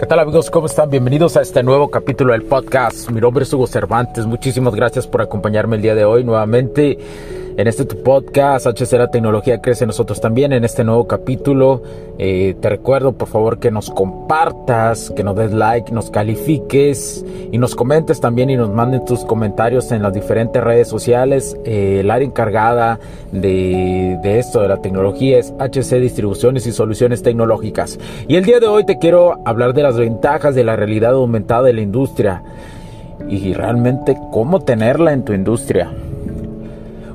¿Qué tal amigos? ¿Cómo están? Bienvenidos a este nuevo capítulo del podcast. Mi nombre es Hugo Cervantes. Muchísimas gracias por acompañarme el día de hoy nuevamente en este tu podcast, HC La Tecnología Crece Nosotros también, en este nuevo capítulo. Eh, te recuerdo por favor que nos compartas, que nos des like, nos califiques y nos comentes también y nos mandes tus comentarios en las diferentes redes sociales. Eh, el área encargada de, de esto, de la tecnología, es HC Distribuciones y Soluciones Tecnológicas. Y el día de hoy te quiero hablar de las ventajas de la realidad aumentada de la industria y realmente cómo tenerla en tu industria.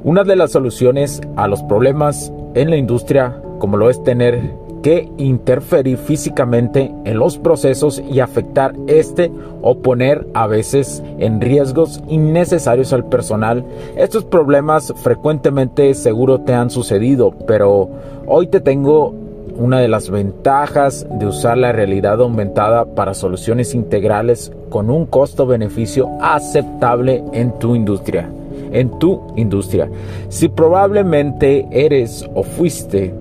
Una de las soluciones a los problemas en la industria, como lo es tener que interferir físicamente en los procesos y afectar este o poner a veces en riesgos innecesarios al personal. Estos problemas frecuentemente seguro te han sucedido, pero hoy te tengo una de las ventajas de usar la realidad aumentada para soluciones integrales con un costo-beneficio aceptable en tu industria en tu industria. Si probablemente eres o fuiste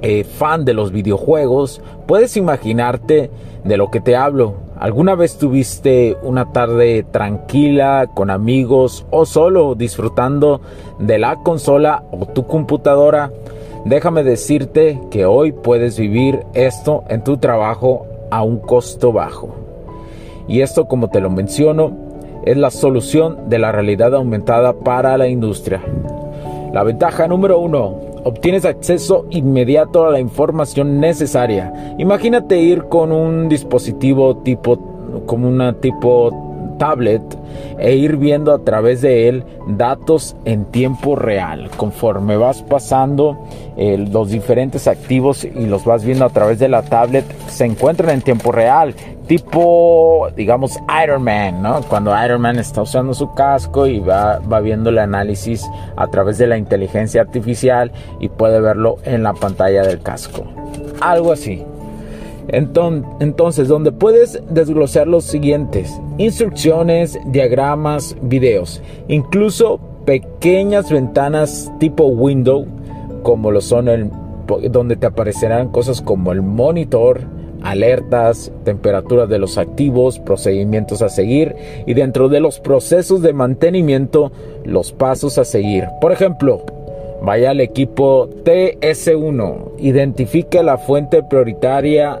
eh, fan de los videojuegos, puedes imaginarte de lo que te hablo. ¿Alguna vez tuviste una tarde tranquila con amigos o solo disfrutando de la consola o tu computadora? Déjame decirte que hoy puedes vivir esto en tu trabajo a un costo bajo. Y esto, como te lo menciono, es la solución de la realidad aumentada para la industria. La ventaja número uno, obtienes acceso inmediato a la información necesaria. Imagínate ir con un dispositivo tipo, como una tipo tablet e ir viendo a través de él datos en tiempo real. Conforme vas pasando eh, los diferentes activos y los vas viendo a través de la tablet, se encuentran en tiempo real. Tipo, digamos, Iron Man, ¿no? Cuando Iron Man está usando su casco y va, va viendo el análisis a través de la inteligencia artificial y puede verlo en la pantalla del casco. Algo así. Entonces, donde puedes desglosar los siguientes, instrucciones, diagramas, videos, incluso pequeñas ventanas tipo window, como lo son el, donde te aparecerán cosas como el monitor, alertas, temperaturas de los activos, procedimientos a seguir y dentro de los procesos de mantenimiento, los pasos a seguir. Por ejemplo, vaya al equipo TS1, identifique la fuente prioritaria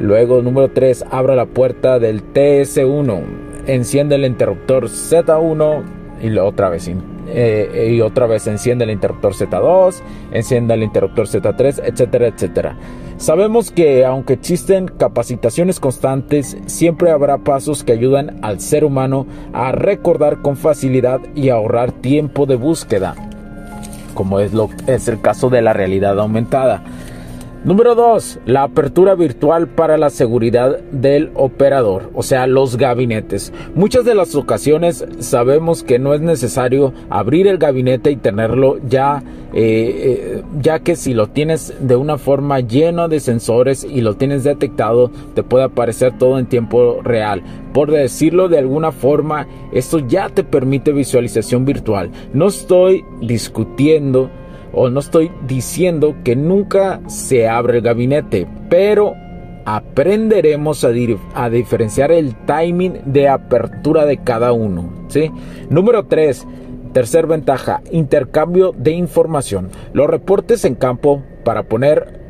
Luego, número 3, abra la puerta del TS1. Enciende el interruptor Z1 y otra vez eh, y otra vez enciende el interruptor Z2, enciende el interruptor Z3, etcétera, etcétera. Sabemos que aunque existen capacitaciones constantes, siempre habrá pasos que ayudan al ser humano a recordar con facilidad y ahorrar tiempo de búsqueda, como es, lo, es el caso de la realidad aumentada. Número 2. La apertura virtual para la seguridad del operador, o sea, los gabinetes. Muchas de las ocasiones sabemos que no es necesario abrir el gabinete y tenerlo ya, eh, eh, ya que si lo tienes de una forma llena de sensores y lo tienes detectado, te puede aparecer todo en tiempo real. Por decirlo de alguna forma, esto ya te permite visualización virtual. No estoy discutiendo o no estoy diciendo que nunca se abre el gabinete, pero aprenderemos a, diferenciar el timing de apertura de cada uno. ¿sí? Número 3. Tercer ventaja, intercambio de información. Los reportes en campo para poner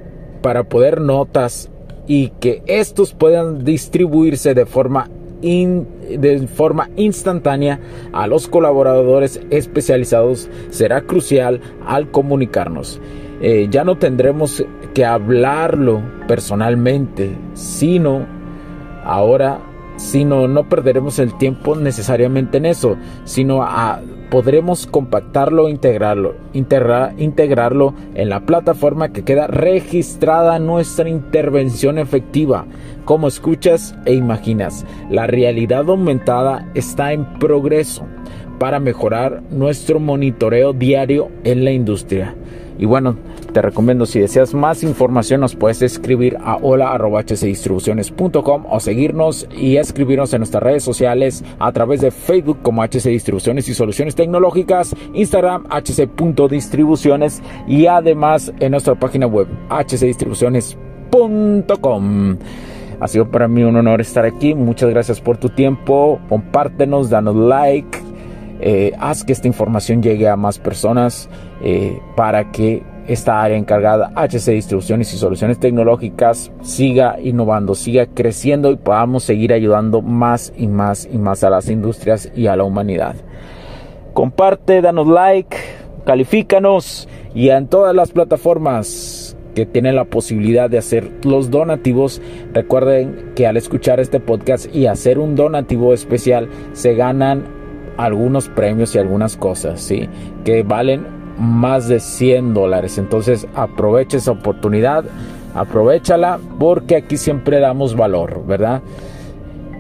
para poder notas y que estos puedan distribuirse de forma de forma instantánea a los colaboradores especializados será crucial al comunicarnos. Eh, ya no tendremos que hablarlo personalmente, sino ahora, sino no perderemos el tiempo necesariamente en eso, sino podremos compactarlo e integrarlo, integrarlo en la plataforma que queda registrada nuestra intervención efectiva. Como escuchas e imaginas, la realidad aumentada está en progreso para mejorar nuestro monitoreo diario en la industria. Y bueno, te recomiendo si deseas más información nos puedes escribir a hola.hcdistribuciones.com o seguirnos y escribirnos en nuestras redes sociales a través de Facebook como HC Distribuciones y Soluciones Tecnológicas, Instagram hc.distribuciones y además en nuestra página web hcdistribuciones.com. Ha sido para mí un honor estar aquí. Muchas gracias por tu tiempo. Compártenos, danos like eh, haz que esta información llegue a más personas eh, para que esta área encargada, HC Distribuciones y Soluciones Tecnológicas, siga innovando, siga creciendo y podamos seguir ayudando más y más y más a las industrias y a la humanidad. Comparte, danos like, califícanos y en todas las plataformas que tienen la posibilidad de hacer los donativos, recuerden que al escuchar este podcast y hacer un donativo especial se ganan algunos premios y algunas cosas, ¿sí? Que valen más de 100 dólares. Entonces aprovecha esa oportunidad, aprovechala porque aquí siempre damos valor, ¿verdad?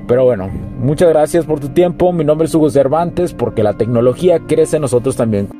Pero bueno, muchas gracias por tu tiempo. Mi nombre es Hugo Cervantes porque la tecnología crece en nosotros también.